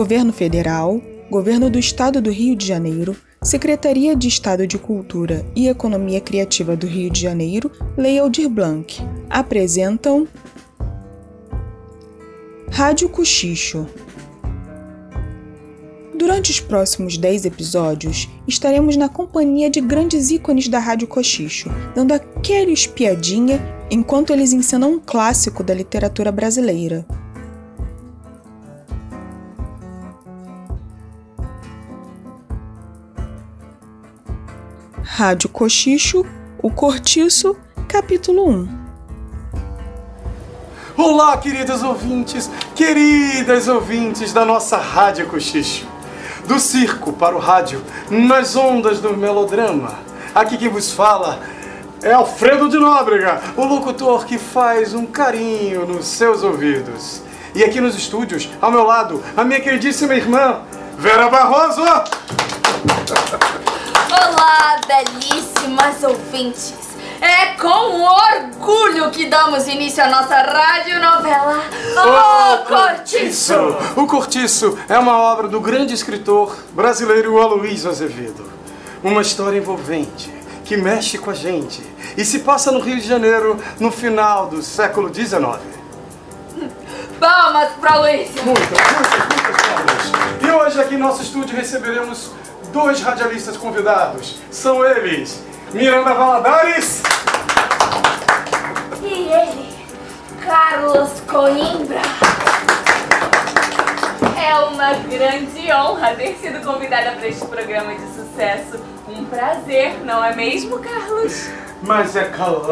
Governo Federal, Governo do Estado do Rio de Janeiro, Secretaria de Estado de Cultura e Economia Criativa do Rio de Janeiro, Lei Aldir Blanc, apresentam Rádio Cochicho. Durante os próximos 10 episódios, estaremos na companhia de grandes ícones da Rádio Cochicho, dando aquela espiadinha enquanto eles encenam um clássico da literatura brasileira. Rádio Cochicho, O Cortiço, capítulo 1 Olá, queridos ouvintes, queridas ouvintes da nossa Rádio Cochicho. Do circo para o rádio, nas ondas do melodrama. Aqui quem vos fala é Alfredo de Nóbrega, o locutor que faz um carinho nos seus ouvidos. E aqui nos estúdios, ao meu lado, a minha queridíssima irmã, Vera Barroso. Olá, belíssimas ouvintes! É com orgulho que damos início à nossa radionovela O Cortiço! O Cortiço é uma obra do grande escritor brasileiro Aloysio Azevedo. Uma história envolvente, que mexe com a gente e se passa no Rio de Janeiro no final do século XIX. Palmas para Luísio! Muitas, muitas, muitas palmas. E hoje aqui em nosso estúdio receberemos dois radialistas convidados. São eles, Miranda Valadares E ele, Carlos Coimbra. É uma grande honra ter sido convidada para este programa de sucesso. Um prazer, não é mesmo, Carlos? Mas é claro,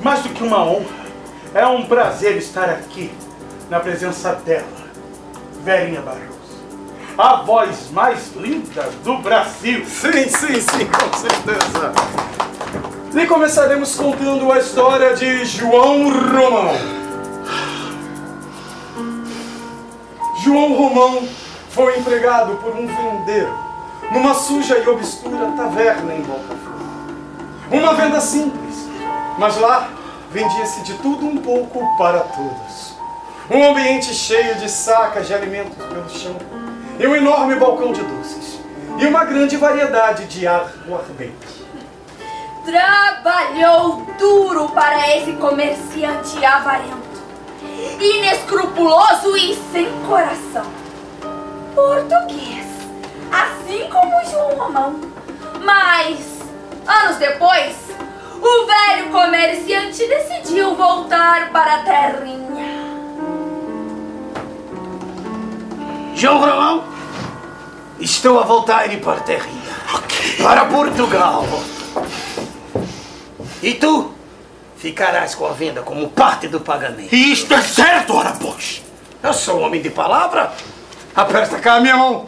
mais do que uma honra, é um prazer estar aqui na presença dela, Verinha Barroso, a voz mais linda do Brasil. Sim, sim, sim, com certeza. E começaremos contando a história de João Romão. João Romão foi empregado por um vendeiro numa suja e obscura taverna em Botafogo. Uma venda simples, mas lá vendia-se de tudo um pouco para todos. Um ambiente cheio de sacas de alimentos pelo chão e um enorme balcão de doces e uma grande variedade de aguardente. Trabalhou duro para esse comerciante avarento, inescrupuloso e sem coração. Português, assim como João Romão. Mas, anos depois, o velho comerciante decidiu voltar para a terrinha. João Romão, estou a voltar para a terrinha. Para Portugal. E tu ficarás com a venda como parte do pagamento. E isto é certo, ora pois. Eu sou um homem de palavra. Aperta cá a minha mão.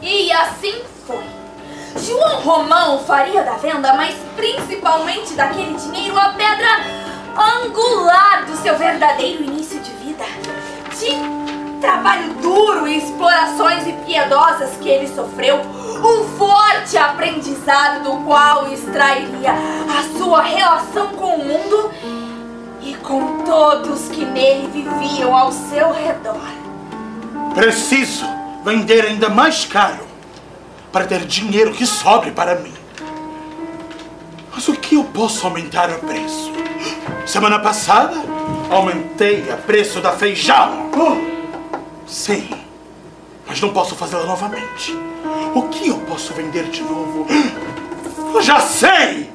E assim foi. João Romão faria da venda, mas principalmente daquele dinheiro, a pedra angular do seu verdadeiro início de vida. De trabalho duro e explorações impiedosas que ele sofreu, um forte aprendizado do qual extrairia a sua relação com o mundo e com todos que nele viviam ao seu redor. Preciso vender ainda mais caro para ter dinheiro que sobre para mim. Mas o que eu posso aumentar o preço? Semana passada aumentei o preço da feijão. Oh, sim, mas não posso fazê-la novamente. O que eu posso vender de novo? Eu já sei!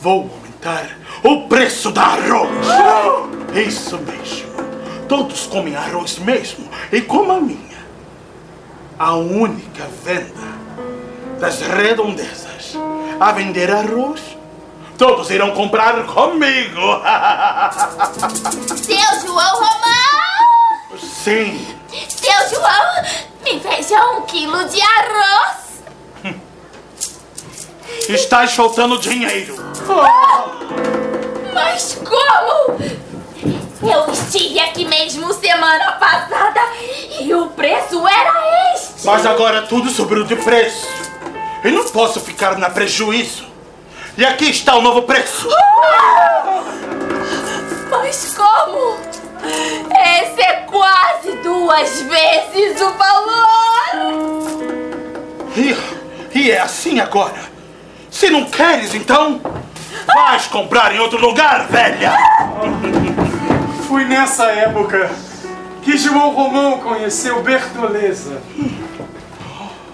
Vou aumentar o preço do arroz. Isso mesmo. Todos comem arroz mesmo e como a minha a única venda das redondezas a vender arroz. Todos irão comprar comigo. Seu João Romão! Sim, Seu João, me veja um quilo de arroz! estás faltando dinheiro. Mas como? Eu estive aqui mesmo semana passada e o preço era este! Mas agora tudo subiu de preço. E não posso ficar na prejuízo. E aqui está o novo preço. Mas como? Esse é duas vezes o valor! E, e é assim agora. Se não queres, então, vais comprar em outro lugar, velha. Foi nessa época que João Romão conheceu Bertoleza.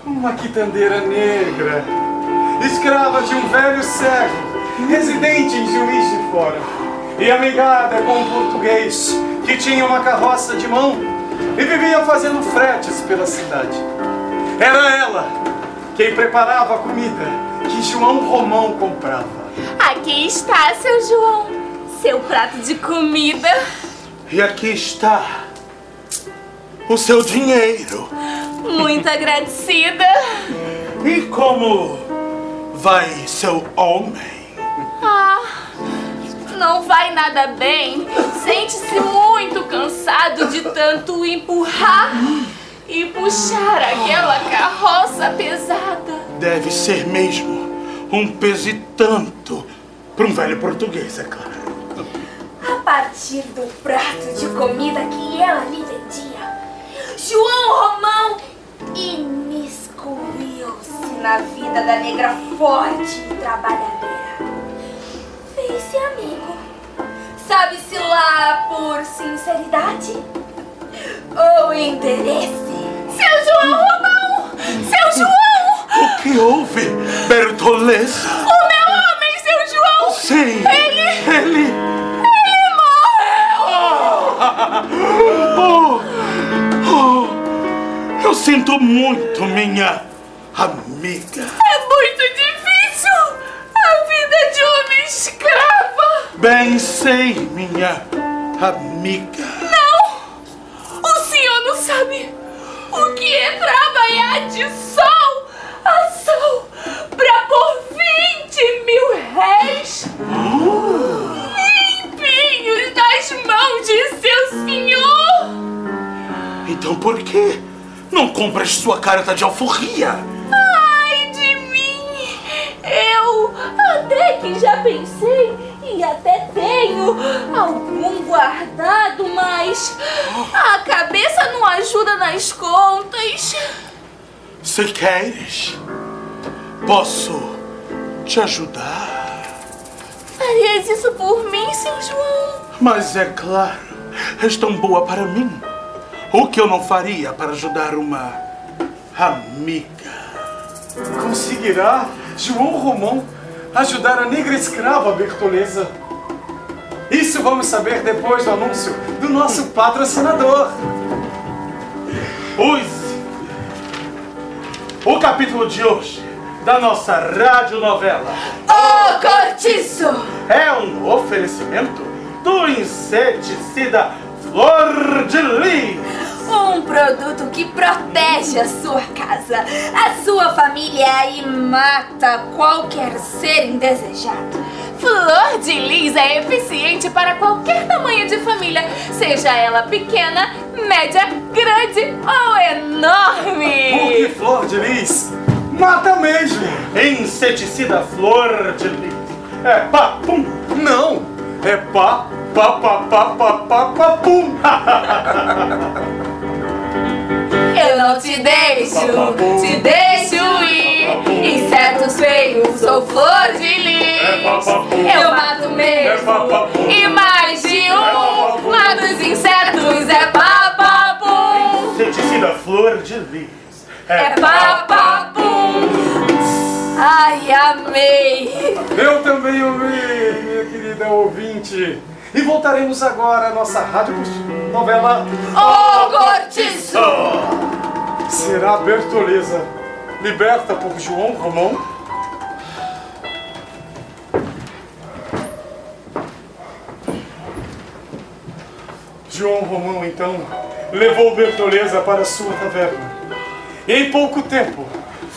Uma quitandeira negra, escrava de um velho cego, residente em Juiz de Fora, e amigada com um português que tinha uma carroça de mão e vivia fazendo fretes pela cidade. Era ela quem preparava a comida que João Romão comprava. Aqui está, seu João. Seu prato de comida. E aqui está o seu dinheiro. Muito agradecida. E como vai seu homem? Ah, não vai nada bem. Sente-se muito cansado de tanto empurrar e puxar aquela carroça pesada. Deve ser mesmo um peso e tanto para um velho português, é claro. A partir do prato de comida que ela lhe vendia, João na vida da negra forte e trabalhadora. Fez-se amigo. Sabe-se lá por sinceridade ou interesse? Seu João Romão! Seu João! O que houve, Bertoleza? O meu homem, seu João! Sim, Ele... ele... Ele morreu! Oh, oh, eu sinto muito, minha amiga. É muito difícil a vida de uma escrava! Bem sei, minha amiga. Não! O senhor não sabe o que é trabalhar de sol a sol pra pôr 20 mil réis limpinhos nas mãos de seu senhor! Então por que não compras sua carta de alforria? Até que já pensei e até tenho algum guardado, mas a cabeça não ajuda nas contas. Se queres, posso te ajudar. Farias isso por mim, seu João? Mas é claro, és tão boa para mim. O que eu não faria para ajudar uma amiga? Conseguirá João Romão ajudar a negra escrava Bertoleza? Isso vamos saber depois do anúncio do nosso patrocinador. Use o capítulo de hoje da nossa radionovela Ô, cortiço! é um oferecimento do inseticida Flor de Lis. Um produto que protege a sua casa, a sua família e mata qualquer ser indesejado. Flor de Lis é eficiente para qualquer tamanho de família, seja ela pequena, média, grande ou enorme. Porque Flor de Lis mata mesmo. Inseticida Flor de Lis. É papum. Não, é pá, pá, pá, pá, pá, pá, pá, pum. Não te deixo, te deixo ir. Insetos feios, sou flor de lis. Eu mato mesmo, e mais de um. Mato os insetos, é papapum. Inseticida Flor de Lis. É papapum. Ai, amei. Eu também amei, minha querida ouvinte. E voltaremos agora à nossa rádio novela Ô, cortiço! Será Bertoleza liberta por João Romão? João Romão, então, levou Bertoleza para sua taverna. E em pouco tempo,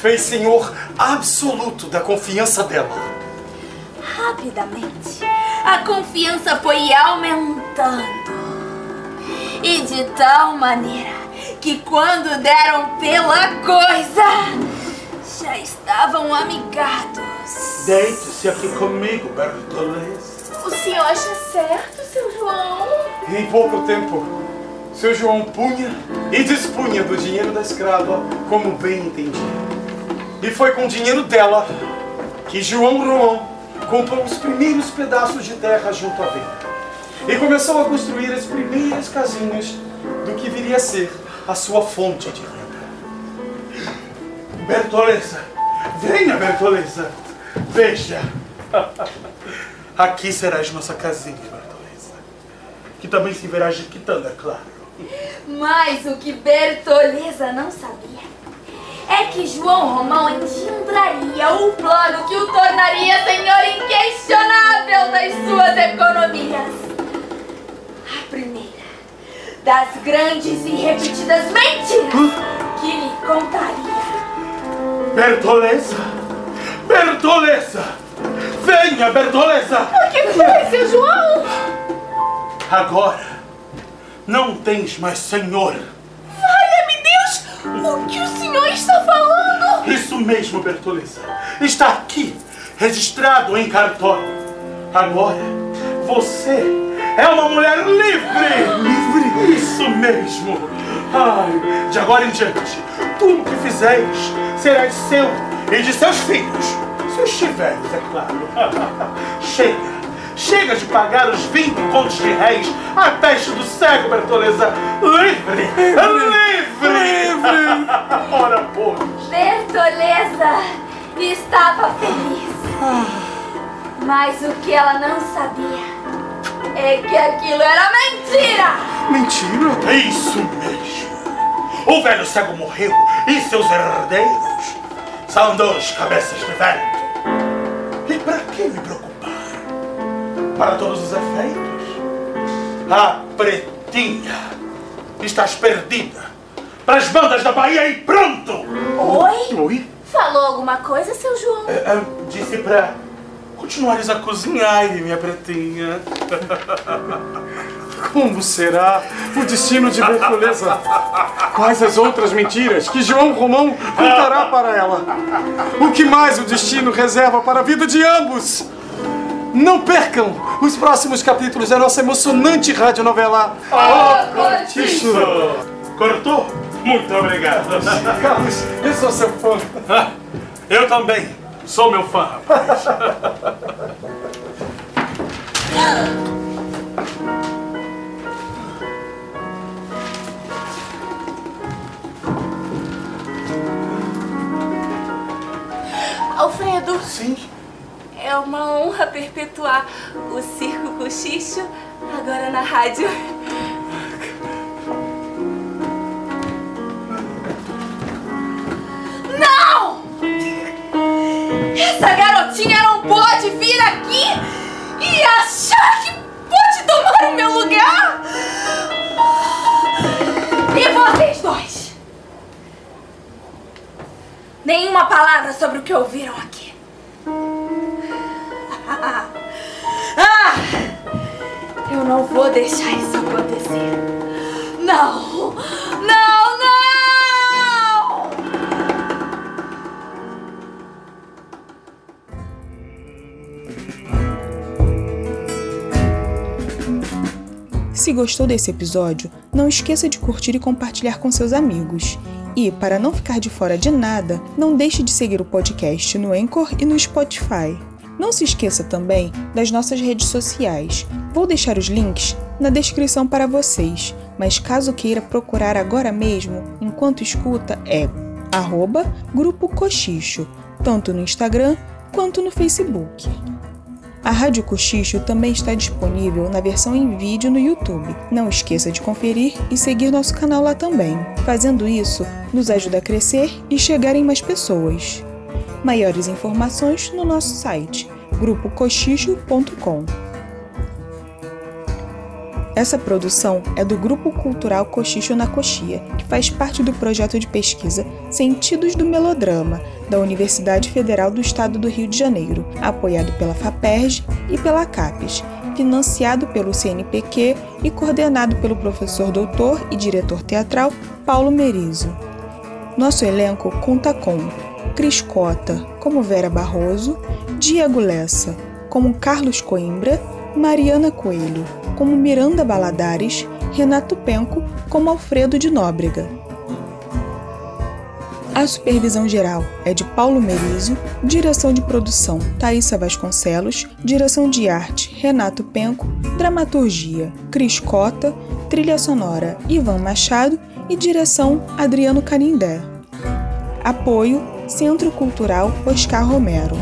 fez senhor absoluto da confiança dela. Rapidamente, a confiança foi aumentando. E de tal maneira que quando deram pela coisa, já estavam amigados. Deite-se aqui comigo, Bertoleza. O senhor acha certo, seu João? Em pouco tempo, seu João punha e dispunha do dinheiro da escrava como bem entendia. E foi com o dinheiro dela que João Romão comprou os primeiros pedaços de terra junto à venda e começou a construir as primeiras casinhas do que viria a ser a sua fonte de renda. Bertoleza, venha Bertoleza, veja. Aqui serás nossa casinha, Bertoleza. Que também se verás de quitanda, é claro. Mas o que Bertoleza não sabia é que João Romão engendraria o plano que o tornaria senhor das grandes e repetidas mentiras que lhe contaria. Bertoleza! Bertoleza! Venha, Bertoleza! O que foi, seu João? Agora não tens mais senhor. Valha-me Deus! O que o senhor está falando? Isso mesmo, Bertoleza. Está aqui, registrado em cartório. Agora, você é uma mulher livre! Isso mesmo! Ai, de agora em diante, tudo que fizeres será seu e de seus filhos. Se estiveres, é claro. Chega! Chega de pagar os 20 contos de réis à peste do cego, Bertoleza! Livre! Livre! Livre! Ora, pois! Bertoleza estava feliz. Mas o que ela não sabia é que aquilo era mentira! Mentira? Isso mesmo! O velho cego morreu e seus herdeiros são dois cabeças de vento. E para que me preocupar? Para todos os efeitos, a pretinha estás perdida para as bandas da Bahia e pronto! Oi? Oi? Falou alguma coisa, seu João? É, é, disse para continuares a cozinhar, minha pretinha. Como será o destino de Bertoleza? Quais as outras mentiras que João Romão contará para ela? O que mais o destino reserva para a vida de ambos? Não percam os próximos capítulos da nossa emocionante radionovela. Isso! Cortou? Muito obrigado. Carlos, eu sou seu fã. Eu também sou meu fã, rapaz. Alfredo, Sim. é uma honra perpetuar o Circo Cochicho agora na rádio. Não! Essa garotinha não pode vir aqui e achar que pode tomar o meu lugar! Nenhuma palavra sobre o que ouviram aqui. Ah! Eu não vou deixar isso acontecer. Não! Não, não! Se gostou desse episódio, não esqueça de curtir e compartilhar com seus amigos. E, para não ficar de fora de nada, não deixe de seguir o podcast no Anchor e no Spotify. Não se esqueça também das nossas redes sociais. Vou deixar os links na descrição para vocês, mas caso queira procurar agora mesmo, enquanto escuta, é arroba Grupo Cochicho, tanto no Instagram quanto no Facebook. A Rádio Cochicho também está disponível na versão em vídeo no YouTube. Não esqueça de conferir e seguir nosso canal lá também. Fazendo isso, nos ajuda a crescer e chegar em mais pessoas. Maiores informações no nosso site grupocochicho.com. Essa produção é do Grupo Cultural Cochicho na Coxia, que faz parte do projeto de pesquisa Sentidos do Melodrama, da Universidade Federal do Estado do Rio de Janeiro, apoiado pela FAPERJ e pela CAPES, financiado pelo CNPq e coordenado pelo professor doutor e diretor teatral Paulo Merizo. Nosso elenco conta com Cris Cota, como Vera Barroso, Diego Lessa, como Carlos Coimbra, Mariana Coelho, como Miranda Baladares, Renato Penco como Alfredo de Nóbrega. A supervisão geral é de Paulo Merizio, direção de produção Thaisa Vasconcelos, direção de arte Renato Penco, dramaturgia Cris Cota, trilha sonora Ivan Machado e direção Adriano Canindé. Apoio Centro Cultural Oscar Romero.